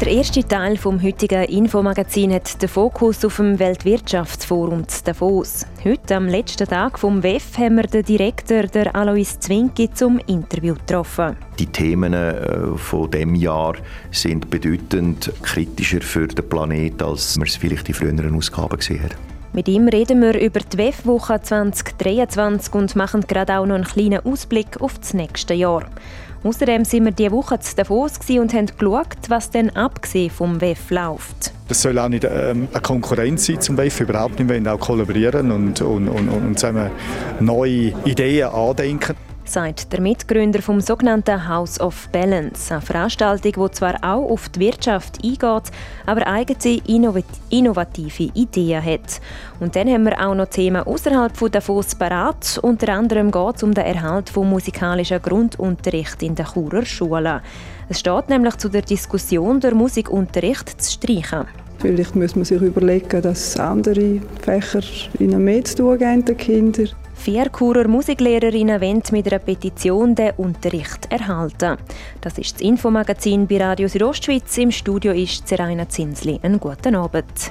Der erste Teil vom heutigen Infomagazin hat den Fokus auf dem Weltwirtschaftsforum Davos. Heute, am letzten Tag vom WEF, haben wir den Direktor der Alois Zwinki zum Interview getroffen. Die Themen äh, von dem Jahr sind bedeutend kritischer für den Planeten, als wir es vielleicht in früheren Ausgaben gesehen haben. Mit ihm reden wir über die WEF-Woche 2023 und machen gerade auch noch einen kleinen Ausblick auf das nächste Jahr. Außerdem sind wir diese Woche zu Davos und haben geschaut, was denn abgesehen vom WEF läuft. Das soll auch nicht ähm, eine Konkurrenz sein zum WEF, überhaupt nicht. Wir wollen auch kollaborieren und, und, und, und zusammen neue Ideen andenken sagt der Mitgründer vom sogenannten House of Balance, eine Veranstaltung, die zwar auch auf die Wirtschaft eingeht, aber eigene innovative Ideen hat. Und dann haben wir auch noch Themen außerhalb von Davos parat. Unter anderem geht es um den Erhalt von musikalischem Grundunterricht in den Churer Schulen. Es steht nämlich zu der Diskussion, der Musikunterricht zu streichen. Vielleicht muss man sich überlegen, dass andere Fächer ihnen mehr zu tun geben, den Kindern. Vier Churer Musiklehrerinnen wollen mit einer Petition den Unterricht erhalten. Das ist das Infomagazin bei Radio Südostschweiz. Im Studio ist Zeraina Zinsli. Einen guten Abend.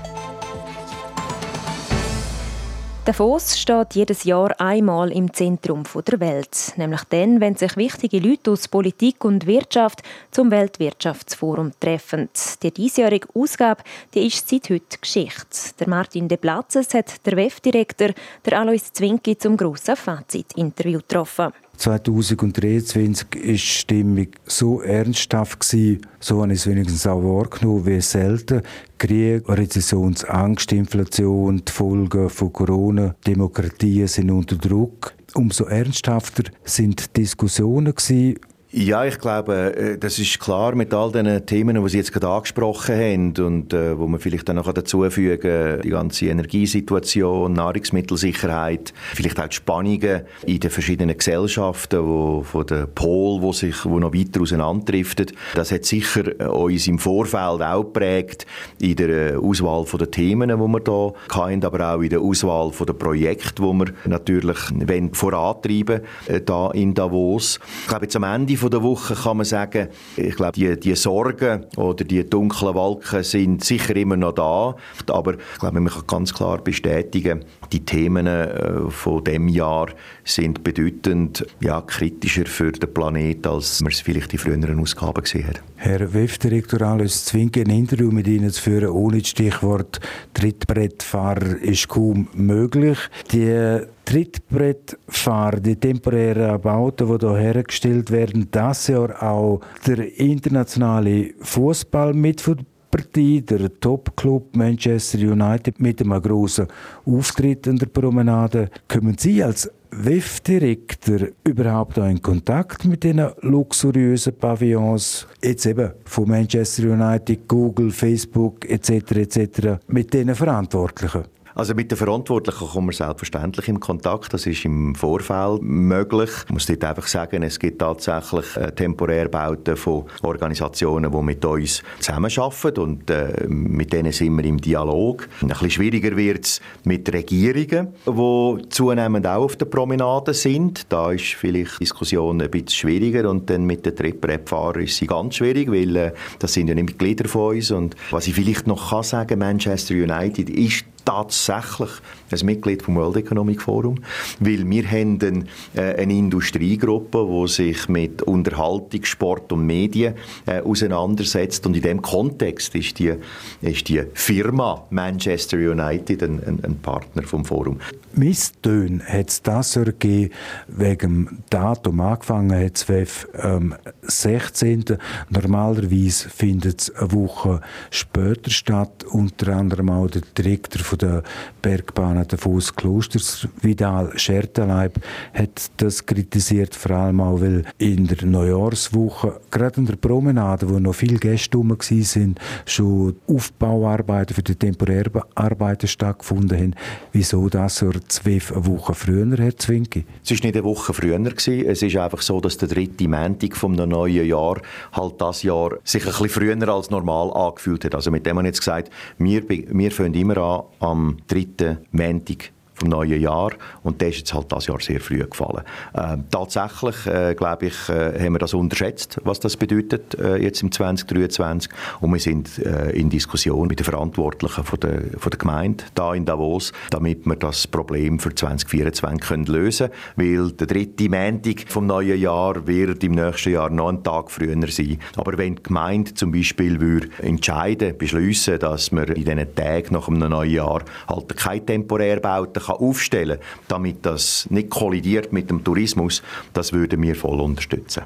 Davos steht jedes Jahr einmal im Zentrum der Welt, nämlich dann, wenn sich wichtige Leute aus Politik und Wirtschaft zum Weltwirtschaftsforum treffen. Die diesjährige Ausgabe die ist seit heute Geschichte. Der Martin De Platzes hat der WEF-Direktor Alois Zwinki zum grossen Fazit-Interview getroffen. 2023 war die Stimmung so ernsthaft, gewesen, so habe ich es wenigstens auch wahrgenommen, wie selten. Krieg, Rezessionsangst, Inflation, die Folgen von Corona, Demokratien sind unter Druck. Umso ernsthafter sind die Diskussionen gewesen, ja, ich glaube, äh, das ist klar mit all den Themen, die Sie jetzt gerade angesprochen haben und äh, wo man vielleicht dann noch dazu fügen die ganze Energiesituation, Nahrungsmittelsicherheit, vielleicht auch die Spannungen in den verschiedenen Gesellschaften, wo von den Pol, wo sich wo noch weiter auseinanderdriftet. Das hat sicher äh, uns im Vorfeld auch geprägt in der Auswahl der Themen, die wir da hatten, aber auch in der Auswahl der Projekte, die wir natürlich vorantreiben da in Davos. Ich glaube, jetzt am Ende von der Woche kann man sagen, ich glaube, die, die Sorgen oder die dunklen Wolken sind sicher immer noch da, aber ich glaube, man kann ganz klar bestätigen, die Themen äh, von dem Jahr sind bedeutend ja, kritischer für den Planeten, als man es vielleicht in früheren Ausgaben gesehen hat. Herr WEF-Direktor Alois Zwinke, ein Interview mit Ihnen zu führen, ohne das Stichwort Trittbrettfahrer ist kaum möglich. Die Trittbrettfahrer, die temporären Bauten, die hier hergestellt werden, das Jahr auch der internationale Fußball mit Partie, der Top-Club Manchester United mit einem grossen Auftritt in der Promenade. Kommen Sie als WEF-Direktor überhaupt auch in Kontakt mit diesen luxuriösen Pavillons, jetzt eben von Manchester United, Google, Facebook etc. etc. mit diesen Verantwortlichen? Also mit den Verantwortlichen kommen wir selbstverständlich in Kontakt. Das ist im Vorfeld möglich. Ich muss dort einfach sagen, es gibt tatsächlich äh, Temporärbauten von Organisationen, die mit uns zusammenarbeiten und äh, mit denen sind wir im Dialog. Ein bisschen schwieriger wird es mit Regierungen, die zunehmend auch auf der Promenade sind. Da ist vielleicht die Diskussion ein bisschen schwieriger und dann mit den Trittbrettfahrern ist sie ganz schwierig, weil äh, das sind ja nicht Mitglieder von uns. Und was ich vielleicht noch kann sagen, Manchester United ist tatsächlich ein Mitglied vom World Economic Forum, weil wir haben eine, äh, eine Industriegruppe, die sich mit Unterhaltung, Sport und Medien äh, auseinandersetzt und in dem Kontext ist die, ist die Firma Manchester United ein, ein, ein Partner vom Forum. Misstöne hat es das gegeben, wegen dem Datum angefangen hat es WEF am 16. Normalerweise findet es eine Woche später statt, unter anderem auch der Direktor der Bergbahn Davos Klosters, Vidal Schertenleib, hat das kritisiert, vor allem auch, weil in der Neujahrswoche, gerade in der Promenade, wo noch viele Gäste rum waren, schon Aufbauarbeiten für die Temporärarbeiten stattgefunden haben. Wieso das so zwölf Wochen früher, Herr Zwinki? Es war nicht eine Woche früher. Es ist einfach so, dass der dritte Montag vom neuen Jahr halt das Jahr sich ein bisschen früher als normal angefühlt hat. Also mit dem haben jetzt gesagt, wir, wir fangen immer an am dritten Montag hundertprozentig vom neuen Jahr und der ist jetzt halt das Jahr sehr früh gefallen. Äh, tatsächlich, äh, glaube ich, äh, haben wir das unterschätzt, was das bedeutet äh, jetzt im 2023 und wir sind äh, in Diskussion mit den Verantwortlichen von der, von der Gemeinde da in Davos, damit wir das Problem für 2024 können lösen können, weil der dritte Montag vom neuen Jahr wird im nächsten Jahr noch einen Tag früher sein. Aber wenn die Gemeinde zum Beispiel würde entscheiden, beschließen, dass wir in diesen Tagen nach einem neuen Jahr halt keine Temporärbauten kann aufstellen kann, damit das nicht kollidiert mit dem Tourismus, das würden wir voll unterstützen.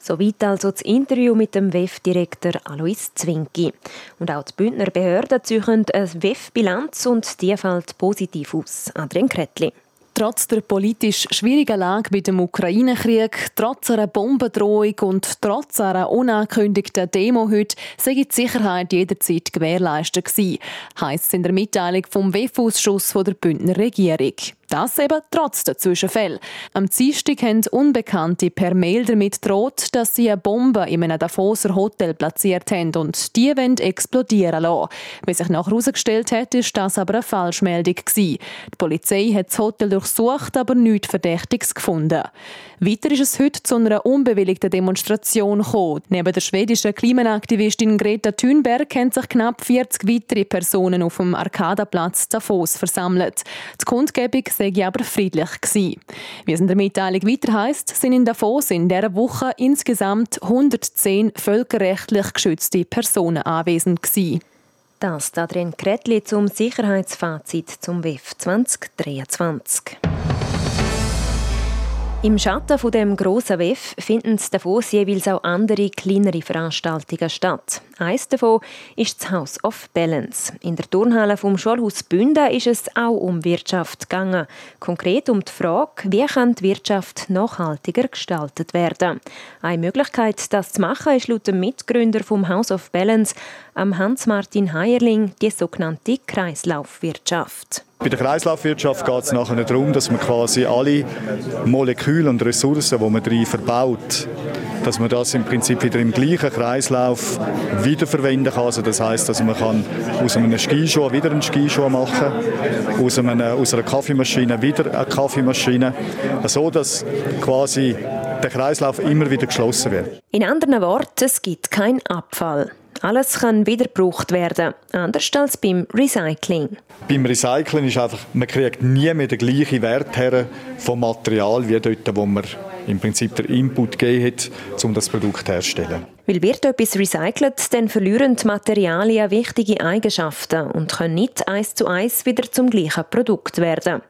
Soweit also das Interview mit dem WEF-Direktor Alois Zwinki. Und auch die Bündner Behörden ziehen eine WEF-Bilanz und die fällt positiv aus. Adrian Kretli. Trotz der politisch schwierigen Lage mit dem Ukraine-Krieg, trotz einer Bombendrohung und trotz einer unangekündigten Demo heute, sei die Sicherheit jederzeit gewährleistet gewesen, heisst es in der Mitteilung vom WEF-Ausschuss der Bündner Regierung. Das eben trotz der Zwischenfälle. Am Dienstag haben Unbekannte per Mail damit droht, dass sie eine Bombe in einem Davoser Hotel platziert haben und die wollen explodieren lassen. Wie sich nachher herausgestellt hat, ist das aber eine Falschmeldung gewesen. Die Polizei hat das Hotel durchsucht, aber nichts Verdächtiges gefunden. Weiter ist es heute zu einer unbewilligten Demonstration gekommen. Neben der schwedischen Klimaaktivistin Greta Thunberg haben sich knapp 40 weitere Personen auf dem Arkadaplatz Davos versammelt. Die Kundgebung sei aber friedlich gewesen. Wie es in der Mitteilung weiter heisst, sind in Davos in dieser Woche insgesamt 110 völkerrechtlich geschützte Personen anwesend gewesen. Das Adrian Kretli zum Sicherheitsfazit zum WEF 2023. Im Schatten von dem grossen WEF finden Davos jeweils auch andere kleinere Veranstaltungen statt. Eines davon ist das House of Balance. In der Turnhalle vom Schulhaus Bünden ist es auch um Wirtschaft gegangen. Konkret um die Frage, wie kann die Wirtschaft nachhaltiger gestaltet werden. Eine Möglichkeit, das zu machen, ist laut dem Mitgründer vom House of Balance, Hans-Martin Heierling, die sogenannte Kreislaufwirtschaft. Bei der Kreislaufwirtschaft geht es nachher darum, dass man quasi alle Moleküle und Ressourcen, die man drin verbaut, dass man das im Prinzip wieder im gleichen Kreislauf wiederverwenden kann. Also das heißt, dass man kann aus einem Skischuh wieder einen Skischuh machen, aus, einem, aus einer Kaffeemaschine wieder eine Kaffeemaschine, so dass quasi der Kreislauf immer wieder geschlossen wird. In anderen Worten, es gibt keinen Abfall. Alles kann wieder gebraucht werden, anders als beim Recycling. Beim Recycling ist einfach, man kriegt nie mehr den gleichen Wert her vom Material wie dort, wo man im Prinzip der Input gegeben hat, um das Produkt herzustellen. Weil wird etwas recycelt, dann verlieren die Materialien wichtige Eigenschaften und können nicht eins zu eins wieder zum gleichen Produkt werden.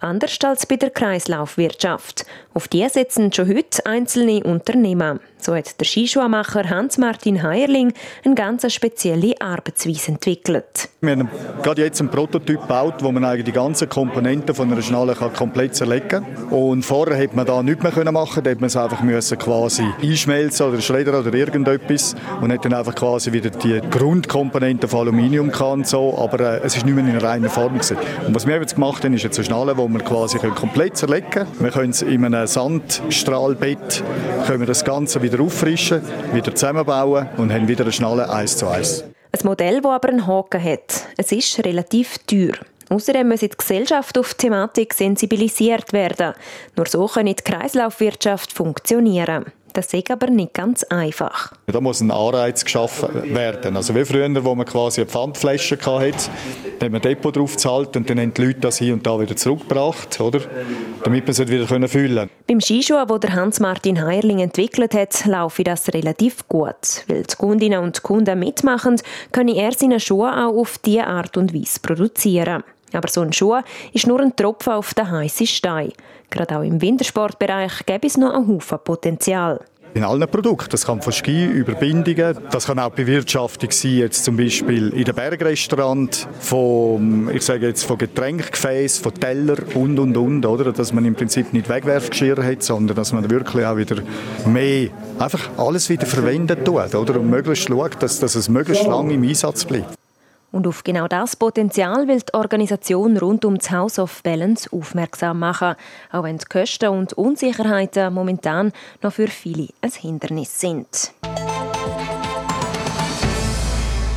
Anders als bei der Kreislaufwirtschaft. Auf die setzen schon heute einzelne Unternehmen. So hat der Skischuhmacher Hans-Martin Heierling eine ganz spezielle Arbeitsweise entwickelt. Wir haben gerade jetzt einen Prototyp gebaut, wo man eigentlich die ganzen Komponenten von einer Schnalle komplett zerlegen kann. Und vorher hätte man da nichts mehr machen da hätte man es einfach müssen quasi einschmelzen oder schreddern oder irgendetwas und hat dann einfach quasi wieder die Grundkomponenten von Aluminium kann so, aber äh, es ist nicht mehr in einer reinen Form gewesen. Und was wir jetzt gemacht haben, ist jetzt eine Schnalle, wo wir quasi komplett zerlegen können. Wir können es in einem Sandstrahlbett können wir das Ganze wieder auffrischen, wieder zusammenbauen und haben wieder eine Schnalle eins zu eins. Ein Modell, das aber einen Haken hat. Es ist relativ teuer. Außerdem muss die Gesellschaft auf die Thematik sensibilisiert werden. Nur so kann die Kreislaufwirtschaft funktionieren. Das ist aber nicht ganz einfach. Da muss ein Anreiz geschaffen werden. Also wie früher, wo man quasi eine Pfandflasche hatte, hat man Depot drauf gezahlt und dann haben die Leute das hier und da wieder zurückgebracht, oder? damit man es wieder füllen können. Beim Skischuh, den der Hans-Martin Heierling entwickelt hat, laufe das relativ gut. Weil die Kundinnen und Kunden mitmachen, kann er seine Schuhe auch auf diese Art und Weise produzieren. Aber so ein Schuh ist nur ein Tropfen auf den heißen Stein. Gerade auch im Wintersportbereich gäbe es noch einen Haufen Potenzial. in allen Produkten. Das kann von Ski über Bindungen, das kann auch Bewirtschaftung sein, jetzt zum Beispiel in den Bergrestaurant, von, ich sage jetzt von Getränkgefäß, von Teller und und und, oder? Dass man im Prinzip nicht Wegwerfgeschirr hat, sondern dass man wirklich auch wieder mehr einfach alles wieder verwendet tut, oder? Und möglichst schaut, dass, dass es möglichst lange im Einsatz bleibt. Und auf genau das Potenzial will die Organisation rund um das House of Balance aufmerksam machen, auch wenn die Kosten und Unsicherheiten momentan noch für viele ein Hindernis sind.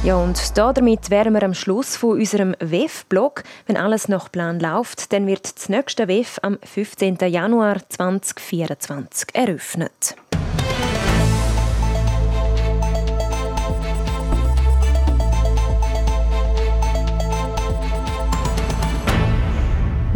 Ja, und damit wären wir am Schluss von unserem WEF-Blog. Wenn alles nach Plan läuft, dann wird das nächste WEF am 15. Januar 2024 eröffnet.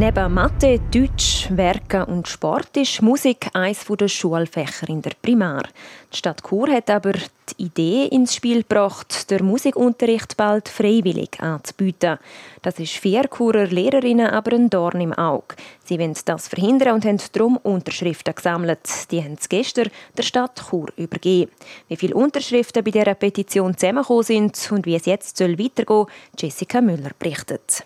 Neben Mathe, Deutsch, Werken und Sport ist Musik eines der Schulfächer in der Primar. Die Stadt Chur hat aber die Idee ins Spiel gebracht, den Musikunterricht bald freiwillig anzubieten. Das ist vier Churer Lehrerinnen aber ein Dorn im Auge. Sie wollen das verhindern und haben darum Unterschriften gesammelt. Die haben sie gestern der Stadt Chur übergeben. Wie viele Unterschriften bei dieser Petition zusammengekommen sind und wie es jetzt weitergehen soll, Jessica Müller berichtet.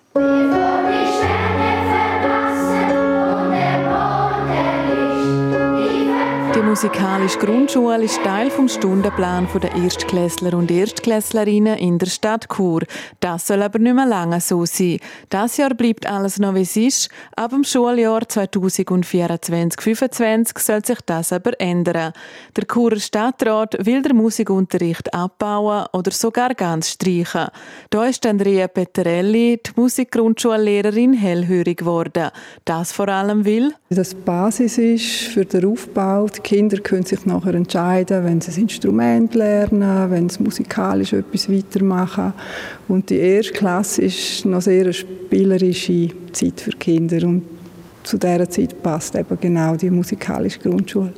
Musikalische Grundschule ist Teil vom Stundenplan der Erstklässler und Erstklässlerinnen in der Stadt Chur. Das soll aber nicht mehr lange so sein. Das Jahr bleibt alles noch wie es ist. Ab dem Schuljahr 2024-25 soll sich das aber ändern. Der Churer Stadtrat will den Musikunterricht abbauen oder sogar ganz streichen. Da ist Andrea Peterelli, die Musikgrundschullehrerin, hellhörig geworden. Das vor allem will, dass Basis ist für den Aufbau. Die Kinder können sich nachher entscheiden, wenn sie ein Instrument lernen, wenn sie musikalisch etwas weitermachen. Und die erste Klasse ist noch sehr eine spielerische Zeit für Kinder. Und zu dieser Zeit passt eben genau die musikalische Grundschule.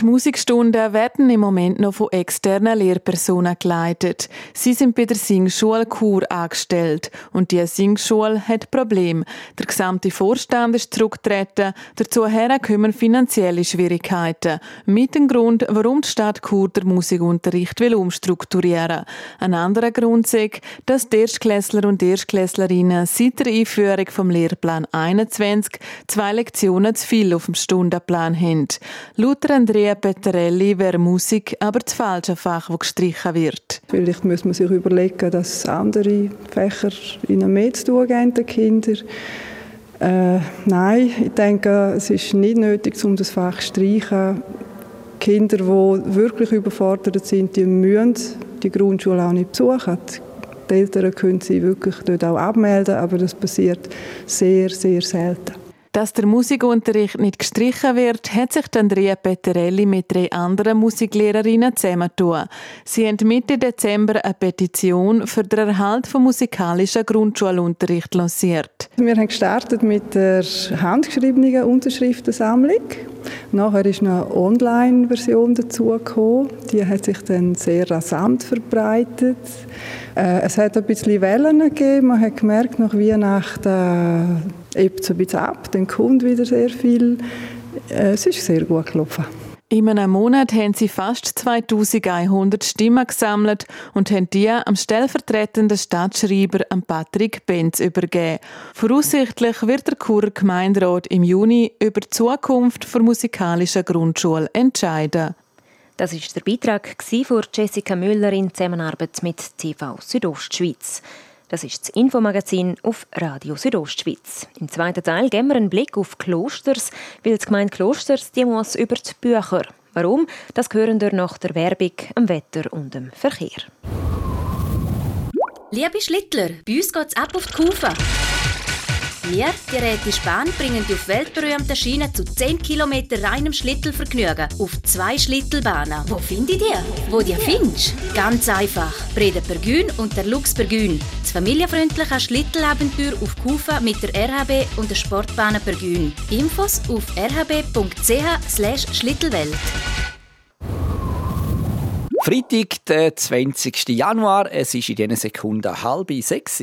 Die Musikstunden werden im Moment noch von externen Lehrpersonen geleitet. Sie sind bei der Singschule Chur angestellt und die Singschule hat Probleme. Der gesamte Vorstand ist zurückgetreten, dazu kommen finanzielle Schwierigkeiten. Mit dem Grund, warum die Stadt Chur den Musikunterricht will umstrukturieren. Ein anderer Grund ist, dass die Erstklässler und Erstklässlerinnen seit der Einführung vom Lehrplan 21 zwei Lektionen zu viel auf dem Stundenplan haben. Laut Andrea Maria Peterelli wäre Musik aber das falsche Fach, das gestrichen wird. Vielleicht muss man sich überlegen, dass andere Fächer ihnen mehr zu tun geben, den Kindern. Äh, nein, ich denke, es ist nicht nötig, um das Fach zu streichen. Kinder, die wirklich überfordert sind, die müssen die Grundschule auch nicht besuchen. Die Eltern können sie wirklich dort auch abmelden, aber das passiert sehr, sehr selten. Dass der Musikunterricht nicht gestrichen wird, hat sich Andrea Peterelli mit drei anderen Musiklehrerinnen zusammentun. Sie haben Mitte Dezember eine Petition für den Erhalt von musikalischen Grundschulunterricht lanciert. Wir haben gestartet mit der handgeschriebenen Unterschriftensammlung. Nachher ist eine Online-Version dazugekommen. Die hat sich dann sehr rasant verbreitet. Äh, es hat ein bisschen Wellen gegeben. Man hat gemerkt, nach Weihnachten hebt es ein bisschen ab, dann kommt wieder sehr viel. Äh, es ist sehr gut gelaufen. In einem Monat haben sie fast 2100 Stimmen gesammelt und haben die am stellvertretenden Stadtschreiber Patrick Benz übergeben. Voraussichtlich wird der Churer Gemeinderat im Juni über die Zukunft der musikalischen Grundschule entscheiden. Das ist der Beitrag von Jessica Müller in Zusammenarbeit mit TV Südostschweiz. Das ist das Infomagazin auf Radio Südostschweiz. Im zweiten Teil geben wir einen Blick auf Klosters, weil das Gemeinde Klosters die muss über die Bücher. Warum? Das hören wir nach der Werbung, am Wetter und dem Verkehr. Liebe Schlittler, bei uns geht es ab auf die Kufe. Wir, die Räte Spahn, bringen die auf weltberühmten Schienen zu 10 km reinem Schlittelvergnügen auf zwei Schlittelbahnen. Wo findet ihr? Wo ihr findest? Ganz einfach. Breda Pergün und der Lux Pergün. Das familienfreundliche Schlittelabenteuer auf Kufa mit der RHB und der Sportbahn Pergün. Infos auf rhb.ch schlittelwelt. Freitag, der 20. Januar. Es ist in diesen Sekunden halb sechs.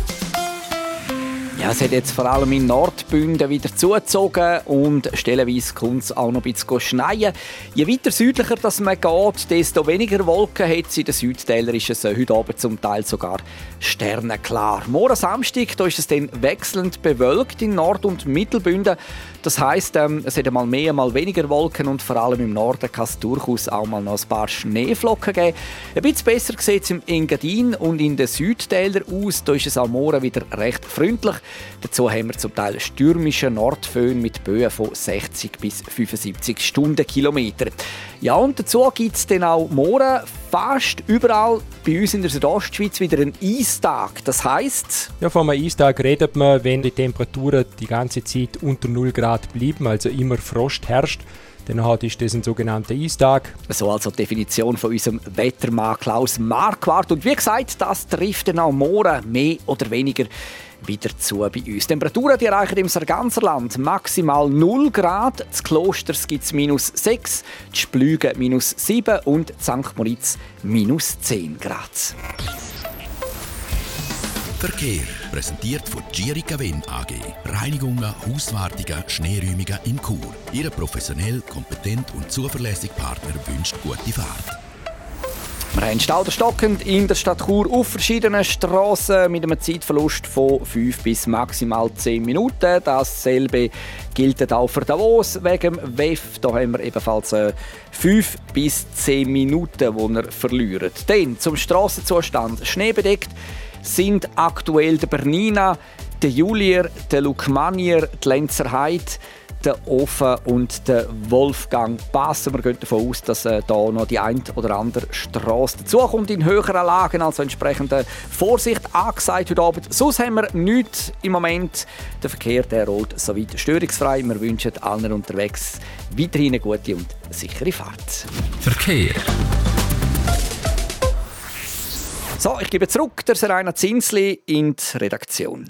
Ja, es hat jetzt vor allem in Nordbünden wieder zugezogen und stellenweise kommt es auch noch ein bisschen schneien. Je weiter südlicher das man geht, desto weniger Wolken hat es. In den Südtälern ist es heute Abend zum Teil sogar sternenklar. Morgen Samstag da ist es dann wechselnd bewölkt in Nord- und Mittelbünden. Das heisst, ähm, es hat einmal mehr, mal weniger Wolken und vor allem im Norden kann es durchaus auch mal noch ein paar Schneeflocken geben. Ein bisschen besser sieht es im Engadin und in den Südtälern aus. Da ist es am Morgen wieder recht freundlich. Dazu haben wir zum Teil stürmische Nordföhn mit Böen von 60 bis 75 Stundenkilometer. Ja, und dazu gibt es dann auch morgen fast überall bei uns in der Südostschweiz wieder einen Eistag. Das heisst... Ja, von einem Eistag redet man, wenn die Temperaturen die ganze Zeit unter 0 Grad bleiben, also immer Frost herrscht. Dann ist das ein sogenannter Eistag. So also die Definition von unserem Wettermann Klaus Marquardt. Und wie gesagt, das trifft dann auch morgen mehr oder weniger wieder zu bei uns. Temperaturen die erreichen im ganzen Land maximal 0 Grad. Das Klosters gibt es minus 6, die Splüge minus 7 und St. Moritz minus 10 Grad. Verkehr präsentiert von Girica Win AG. Reinigungen, Hauswartungen, Schneeräumungen in Chur. Ihre professionell, kompetent und zuverlässige Partner wünscht gute Fahrt. Wir haben stauderstockend in der Stadt Chur auf verschiedenen Strassen mit einem Zeitverlust von 5 bis maximal 10 Minuten. Dasselbe gilt auch für Davos wegen dem WEF. Da haben wir ebenfalls 5 äh, bis 10 Minuten, die wir verlieren. Dann zum Strassenzustand. Schneebedeckt sind aktuell der Bernina, der Julier, der Lukmanier, die Lenzer Heide, der Ofen und der Wolfgang passen. Wir gehen davon aus, dass äh, da noch die ein oder andere Straße dazukommt in höheren Lagen, also entsprechende Vorsicht angesagt heute Abend. Sonst haben wir nichts im Moment. Der Verkehr der rollt soweit störungsfrei. Wir wünschen allen unterwegs weiterhin eine gute und sichere Fahrt. Verkehr. So, ich gebe zurück der Serena Zinsli in die Redaktion.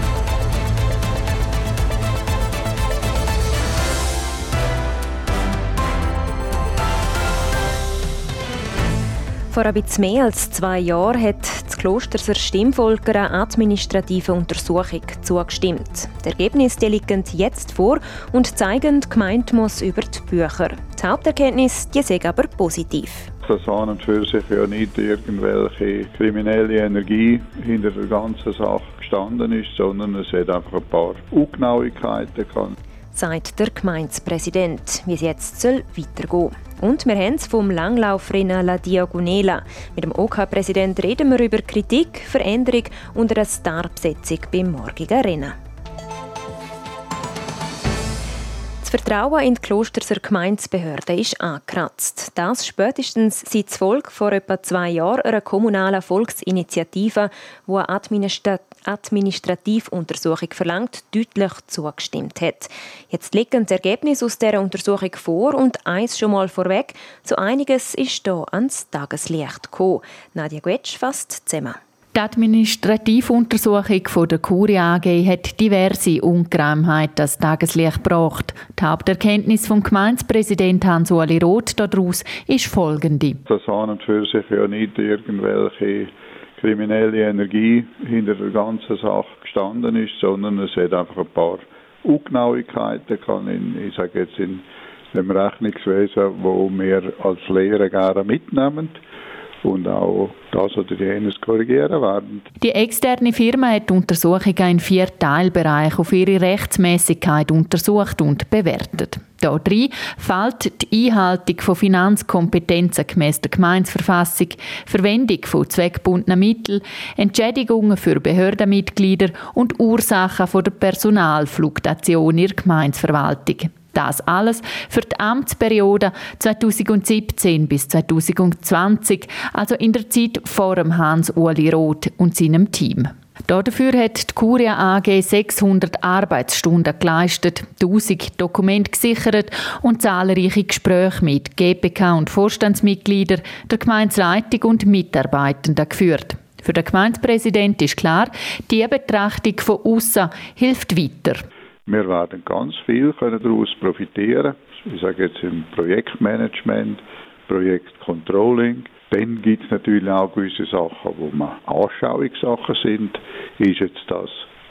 Vor ein bisschen mehr als zwei Jahren hat das Klosterser Stimmvolk einer administrativen Untersuchung zugestimmt. Die Ergebnisse liegen jetzt vor und zeigen, die Gemeinde muss über die Bücher. Die Haupterkenntnis die sind aber positiv. Dass an und für sich ja nicht irgendwelche kriminelle Energie hinter der ganzen Sache gestanden ist, sondern es hat einfach ein paar Ungenauigkeiten gehabt sagt der Gemeindepräsident, wie es jetzt soll weitergehen Und wir haben es vom Langlaufrennen La Diagonela. Mit dem OK-Präsident reden wir über Kritik, Veränderung und eine Starbesetzung beim morgigen Rennen. Vertrauen in die Klosterser Gemeindebehörden ist angekratzt. Das spätestens seit das Volk vor etwa zwei Jahren einer kommunalen Volksinitiative, die eine Administrativuntersuchung verlangt, deutlich zugestimmt hat. Jetzt liegen die Ergebnisse aus dieser Untersuchung vor und eins schon mal vorweg, so einiges ist hier ans Tageslicht gekommen. Nadja Guetsch fasst zusammen. Die Administrativuntersuchung von der Kurie AG hat diverse Ungereimheiten das Tageslicht gebracht. Die Haupterkenntnis vom Gemeindepräsident Hans-Uli Roth daraus ist folgende. Dass an und für sich ja nicht irgendwelche kriminelle Energie hinter der ganzen Sache gestanden ist, sondern es hat einfach ein paar Ungenauigkeiten kann in, ich sage jetzt in dem Rechnungswesen, wo wir als Lehrer gerne mitnehmen und auch das oder jenes korrigieren werden. Die externe Firma hat die Untersuchung in vier Teilbereiche auf ihre Rechtmäßigkeit untersucht und bewertet. Darin fällt die Einhaltung von Finanzkompetenzen gemäss der Gemeinsverfassung, Verwendung von zweckgebundenen Mitteln, Entschädigungen für Behördenmitglieder und Ursachen der Personalfluktuation in der Gemeinsverwaltung. Das alles für die Amtsperiode 2017 bis 2020, also in der Zeit vor dem Hans-Uli Roth und seinem Team. Dafür hat die Curia AG 600 Arbeitsstunden geleistet, 1000 Dokumente gesichert und zahlreiche Gespräche mit GPK und Vorstandsmitgliedern, der Gemeindeleitung und Mitarbeitenden geführt. Für den Gemeindepräsident ist klar, die Betrachtung von außen hilft weiter. Wir werden ganz viel daraus profitieren. Ich sage jetzt im Projektmanagement, Projektcontrolling. Dann gibt es natürlich auch gewisse Sachen, wo man Anschauungssachen sind. Ist jetzt das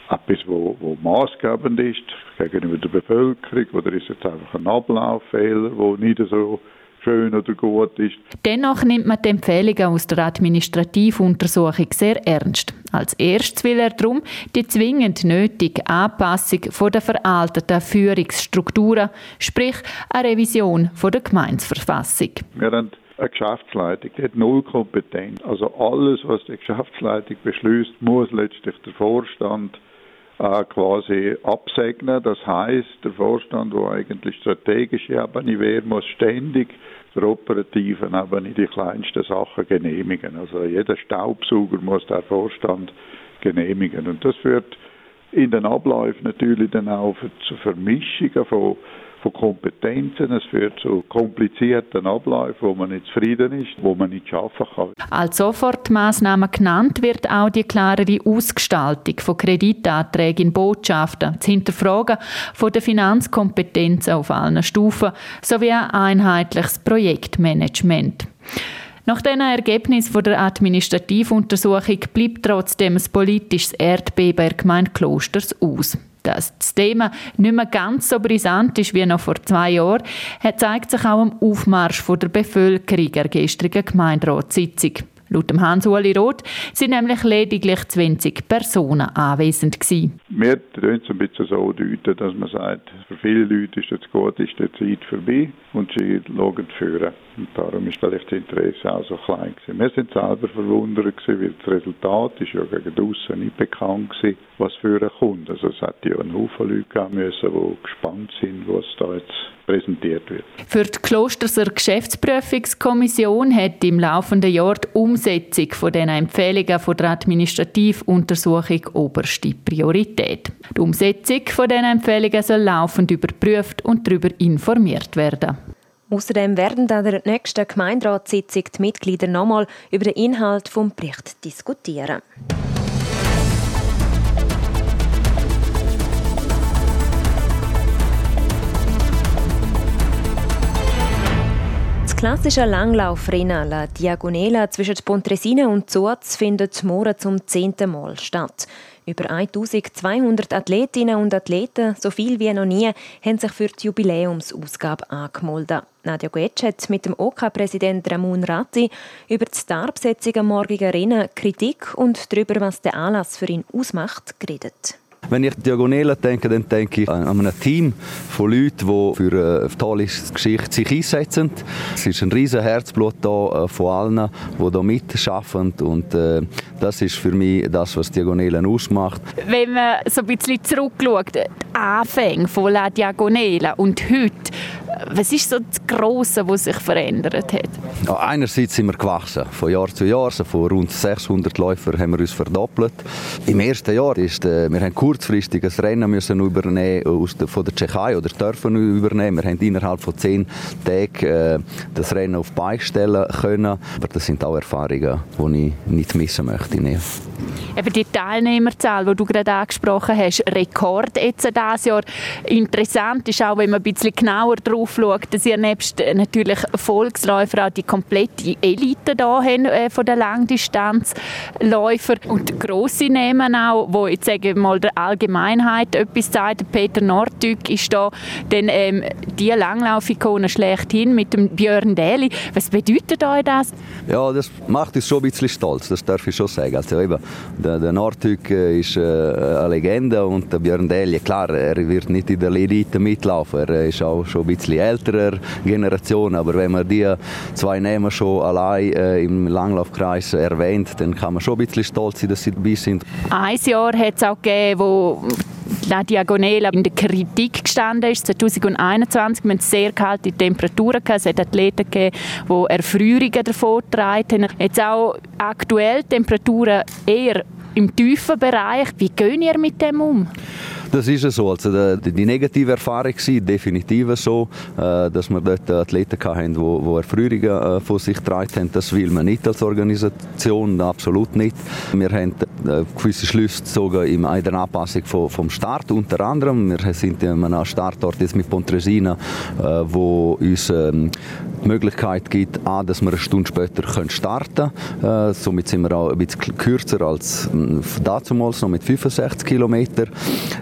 etwas, wo, wo maßgebend ist gegenüber der Bevölkerung oder ist es einfach ein Ablauffehler, der nicht so schön oder gut ist. Dennoch nimmt man die Empfehlungen aus der Administrativuntersuchung sehr ernst. Als erstes will er darum die zwingend nötige Anpassung der veralteten Führungsstrukturen, sprich eine Revision der Gemeinsverfassung. Wir haben eine Geschäftsleitung, die hat null Kompetenz. Also alles, was die Geschäftsleitung beschließt, muss letztlich der Vorstand äh, quasi absegnen. Das heißt, der Vorstand, wo eigentlich strategische Ebene wäre, muss ständig der operativen Ebene die kleinsten Sachen genehmigen. Also jeder Staubsauger muss der Vorstand genehmigen. Und das führt in den Abläufen natürlich dann auch zu Vermischungen von von Kompetenzen. Es führt zu komplizierten Abläufen, wo man nicht zufrieden ist, wo man nicht schaffen kann. Als Sofortmaßnahme genannt wird auch die klarere Ausgestaltung von Kreditanträgen in Botschaften, das Hinterfragen von der Finanzkompetenzen auf allen Stufen sowie ein einheitliches Projektmanagement. Nach diesen Ergebnissen der Administrativuntersuchung bleibt trotzdem ein politisches Erdbeben der Gemeinde Klosters aus dass das Thema nicht mehr ganz so brisant ist wie noch vor zwei Jahren, zeigt sich auch am Aufmarsch der Bevölkerung der gestrigen Gemeinderatssitzung. Laut Hans-Uli Roth sind nämlich lediglich 20 Personen anwesend gewesen. Wir tun es ein bisschen so deuten, dass man sagt, für viele Leute ist es gut, ist die Zeit vorbei und sie schauen führen. Darum ist vielleicht das Interesse auch so klein gewesen. Wir sind selber verwundert gewesen, weil das Resultat ist ja gegen draussen nicht bekannt gewesen, was für einen kommt. Also es hat ja einen Haufen Leute geben müssen, die gespannt sind, was da jetzt präsentiert wird. Für die Klosterser Geschäftsprüfungskommission hat im laufenden Jahr die Umsetzung von den Empfehlungen von der Administrativuntersuchung oberste Priorität. Die Umsetzung von den Empfehlungen soll laufend überprüft und darüber informiert werden. Außerdem werden an der nächsten Gemeinderatssitzung die Mitglieder nochmal über den Inhalt des Berichts diskutieren. Das klassische Langlaufrennen La Diagonela zwischen Pontresina und Zurz findet morgen zum zehnten Mal statt. Über 1200 Athletinnen und Athleten, so viel wie noch nie, haben sich für die Jubiläumsausgabe angemeldet. Nadja Guetsch hat mit dem OK-Präsident Ramon Ratti über die Starbesetzung am morgigen Rennen, Kritik und darüber, was der Anlass für ihn ausmacht, geredet. Wenn ich Diagonale denke, dann denke ich an ein Team von Leuten, die für eine tolle Geschichte sich einsetzen. Es ist ein riesen Herzblut da äh, von allen, die da mitarbeiten und äh, das ist für mich das, was Diagonale ausmacht. Wenn man so ein bisschen zurückschaut, die Anfänge von La Diagonale und heute, was ist so das Grosse, was sich verändert hat? Ja, einerseits sind wir gewachsen. Von Jahr zu Jahr. Also von rund 600 Läufern haben wir uns verdoppelt. Im ersten Jahr ist, äh, wir haben kurzfristig ein Rennen müssen übernehmen aus der, von der Tschechei oder dürfen übernehmen. Wir haben innerhalb von zehn Tagen äh, das Rennen auf die Beine stellen können. Aber das sind auch Erfahrungen, die ich nicht missen möchte. Nee. Eben die Teilnehmerzahl, die du gerade angesprochen hast, Rekord jetzt dieses Jahr. Interessant ist auch, wenn man ein bisschen genauer drauf schaut, dass ihr nebst natürlich Volksläufer auch die komplette Elite da haben äh, von der Langdistanzläufer und grosse Namen auch, jetzt sagen wir mal Allgemeinheit etwas sagt. Peter Nordtück ist da dann ähm, die Langlaufikone schlechthin mit dem Björn Dähli. Was bedeutet euch das? Ja, das macht uns schon ein bisschen stolz, das darf ich schon sagen. Also eben, der, der Nordtück äh, ist äh, eine Legende und der Björn Dähli, klar, er wird nicht in der Elite mitlaufen, er ist auch schon ein bisschen älterer Generation, aber wenn man die zwei Namen schon allein äh, im Langlaufkreis erwähnt, dann kann man schon ein bisschen stolz sein, dass sie dabei sind. Ein Jahr hat es auch gegeben, wo La Diagonela in der Kritik gestanden ist. 2021 wir hatten sehr kalte Temperaturen Es hat Athleten gegeben, die Erfrierungen davon getragen. Jetzt auch aktuell Temperaturen eher im tiefen Bereich. Wie gehen ihr mit dem um? Das ist so. Also die, die negative Erfahrung war definitiv so, äh, dass wir dort Athleten hatten, die, Erfrierungen äh, von sich getragen haben. Das will man nicht als Organisation, absolut nicht. Wir haben äh, gewisse Schlüsse gezogen in der Anpassung vom Start unter anderem. Wir sind an einem Startort jetzt mit Pontresina, wo uns ähm, die Möglichkeit gibt, A, dass wir eine Stunde später starten können. Somit sind wir auch ein bisschen kürzer als damals, noch mit 65 Kilometern.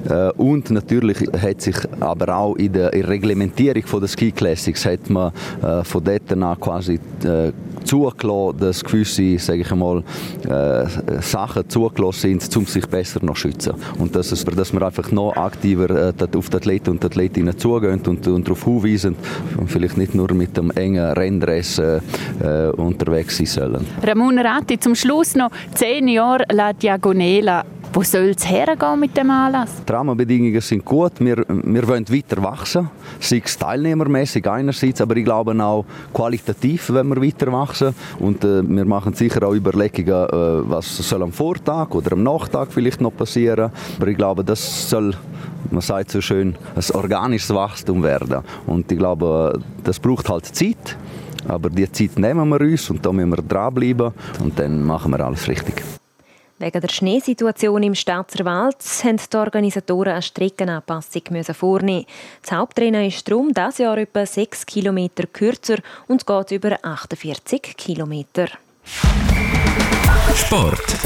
Äh, und natürlich hat sich aber auch in der, in der Reglementierung von der Ski Classics hat man äh, von dort an quasi äh, zugelassen, dass gewisse, sage ich einmal, äh, Sachen zugelassen sind, um sich besser noch schützen. Und dass, es, dass wir einfach noch aktiver äh, auf die Athleten und Athletinnen zugehen und, und darauf hinweisen und vielleicht nicht nur mit dem engen Renndress äh, äh unterwegs sein sollen. Ramon Ratti, zum Schluss noch zehn Jahre La Diagonela wo soll es hergehen mit dem Anlass? Die Rahmenbedingungen sind gut. Wir, wir wollen weiter wachsen. Sei es teilnehmermäßig einerseits, aber ich glaube auch qualitativ, wenn wir weiter wachsen. Und äh, wir machen sicher auch Überlegungen, äh, was soll am Vortag oder am Nachtag vielleicht noch passieren. Aber ich glaube, das soll man sagt so schön, ein organisches Wachstum werden. Und ich glaube, das braucht halt Zeit. Aber die Zeit nehmen wir uns und da müssen wir dranbleiben und dann machen wir alles richtig. Wegen der Schneesituation im Stadtserwald mussten die Organisatoren eine Streckenanpassung vornehmen. Das Hauptrennen ist darum dieses Jahr etwa 6 km kürzer und geht über 48 km. Sport.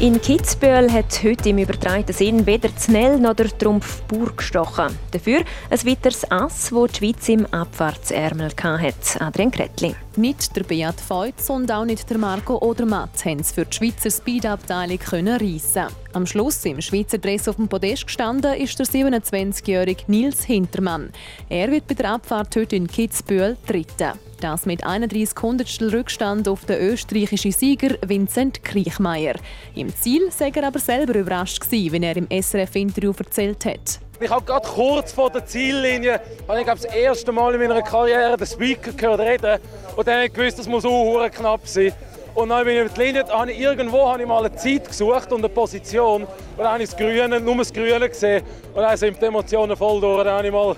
In Kitzbühel hat heute im übertragenen Sinn weder Znell noch der Trumpf Bur gestochen. Dafür ein weiteres Ass, das die Schweiz im Abfahrtsärmel hatte. Adrian Kretli. Nicht der Beat Feutz und auch nicht der Marco Odermatt haben es für die Schweizer Speedabteilung reissen. Am Schluss im Schweizer Dress auf dem Podest gestanden ist der 27-jährige Nils Hintermann. Er wird bei der Abfahrt heute in Kitzbühel Dritter. Das mit 31 Hundertstel Rückstand auf den österreichischen Sieger Vincent Kriechmeier. Im Ziel sei er aber selber überrascht gewesen, wenn er im SRF-Interview erzählt hat. Ich habe gerade kurz vor der Ziellinie, habe ich das erste Mal in meiner Karriere den Speaker gehört reden und dann habe ich gewusst, das muss auch knapp sein. Und dann bin ich über die Linie, habe ich irgendwo habe ich mal eine Zeit gesucht und eine Position. Und dann habe ich das Grüne, nur das Grüne gesehen. Und dann sind die Emotionen voll durch. Dann habe ich mal,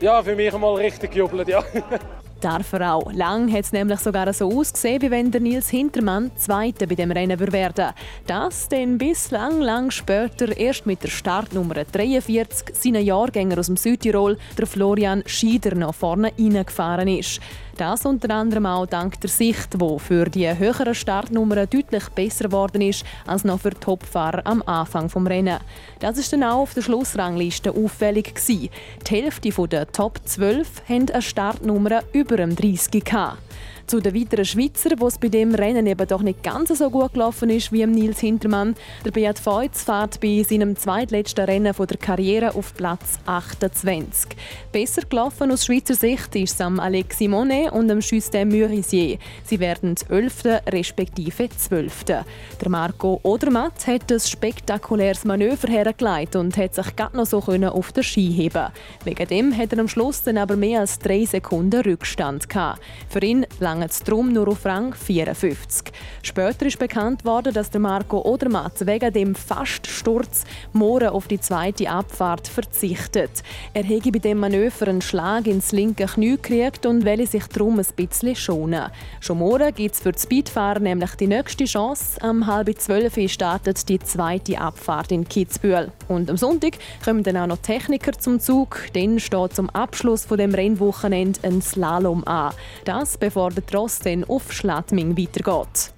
ja, für mich mal richtig gejubelt, ja. Darf er auch. Lang hat es nämlich sogar so ausgesehen, wie wenn der Nils Hintermann Zweiter bei dem Rennen werden Das denn bis lang, später erst mit der Startnummer 43 seinen Jahrgänger aus dem Südtirol, der Florian Schieder, noch vorne reingefahren ist. Das unter anderem auch dank der Sicht, die für die höheren Startnummern deutlich besser geworden ist als noch für Topfahrer am Anfang des Rennen. Das ist dann auch auf der Schlussrangliste auffällig gewesen. Die Hälfte der Top 12 haben eine Startnummer über dem 30 gehabt. Zu den weiteren Schweizer, wo es bei dem Rennen eben doch nicht ganz so gut gelaufen ist wie Nils Hintermann. Der Beat Feutz fährt bei seinem zweitletzten Rennen von der Karriere auf Platz 28. Besser gelaufen aus Schweizer Sicht ist es am Alex Simone und am Justin Murisier. Sie werden 11. respektive 12. Der Marco Odermatt hat ein spektakuläres Manöver hergelegt und hat sich gerade noch so auf den Ski heben Wegen dem hat er am Schluss dann aber mehr als drei Sekunden Rückstand gehabt. Für ihn langt es darum nur auf Rang 54. Später ist bekannt worden, dass der Marco Odermatt wegen dem Faststurz morgen auf die zweite Abfahrt verzichtet. Er hätte bei dem Manöver einen Schlag ins linke Knie gekriegt und will sich darum ein bisschen schonen. Schon morgen gibt es für die Speedfahrer nämlich die nächste Chance. Am halb zwölf startet die zweite Abfahrt in Kitzbühel. Und am Sonntag kommen dann auch noch Techniker zum Zug. Dann steht zum Abschluss von dem Rennwochenende ein Slalom an. Das bevor der Dann auf Schladming weitergeht.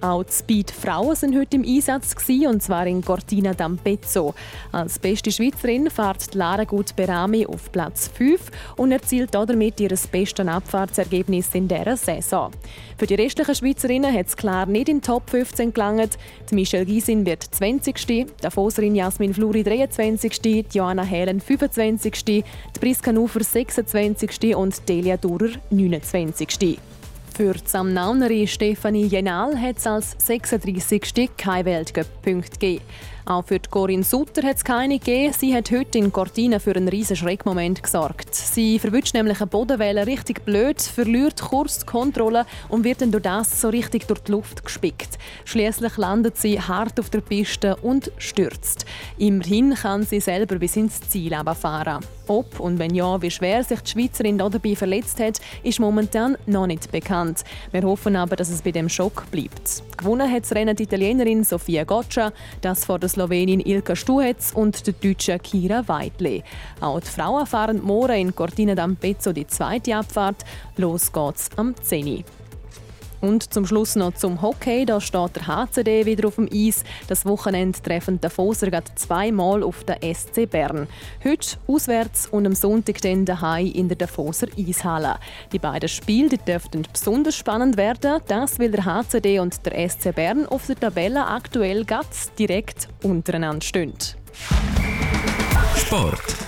Auch die Speed-Frauen waren heute im Einsatz, und zwar in Cortina d'Ampezzo. Als beste Schweizerin fährt Lara Gut Berami auf Platz 5 und erzielt damit ihr bestes Abfahrtsergebnis in dieser Saison. Für die restlichen Schweizerinnen hat es klar nicht in Top 15 gelangt. Die Michelle Gysin wird 20. Die Davoserin Jasmin Fluri 23. Die Joanna Helen 25. Die Priska Nufer 26. und Delia Durer 29. Für die Samnaunerin Stefanie Jenal hat es als 36. keine Weltcup-Punkte gegeben. Auch für Corinne Sutter hat es keine gegeben. Sie hat heute in Cortina für einen riesen Schreckmoment gesorgt. Sie verwünscht nämlich eine Bodenwelle richtig blöd, verliert kurz die Kontrolle und wird dann durch das so richtig durch die Luft gespickt. Schließlich landet sie hart auf der Piste und stürzt. Immerhin kann sie selber bis ins Ziel fahren. Ob und wenn ja, wie schwer sich die Schweizerin dabei verletzt hat, ist momentan noch nicht bekannt. Wir hoffen aber, dass es bei dem Schock bleibt. Gewonnen hat das Rennen die Italienerin Sofia Goccia, das vor der Slowenin Ilka Stuhetz und der Deutschen Kira Weidle. Auch die Frauen fahren morgen in Cortina d'Ampezzo die zweite Abfahrt. Los geht's am 10. Und zum Schluss noch zum Hockey. Da steht der HCD wieder auf dem Eis. Das Wochenende treffen der Foser zweimal auf der SC Bern. Heute auswärts und am Sonntag dann daheim in der Davoser Eishalle. Die beiden Spiele dürften besonders spannend werden. Das weil der HCD und der SC Bern auf der Tabelle aktuell ganz direkt untereinander stehen. Sport.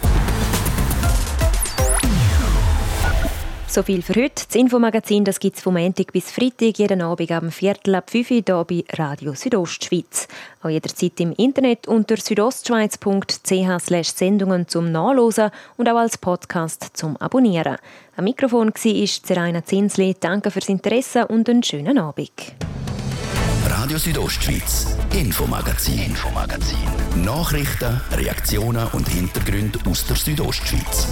So viel für heute. Das Infomagazin gibt es vom Montag bis Freitag, jeden Abend am Viertel ab 5 Uhr hier bei Radio Südostschweiz. Auch jederzeit im Internet unter südostschweiz.ch Sendungen zum Nachlesen und auch als Podcast zum Abonnieren. Am Mikrofon war Zeraina Zinsli. Danke fürs Interesse und einen schönen Abend. Radio Südostschweiz, Infomagazin, Infomagazin. Nachrichten, Reaktionen und Hintergründe aus der Südostschweiz.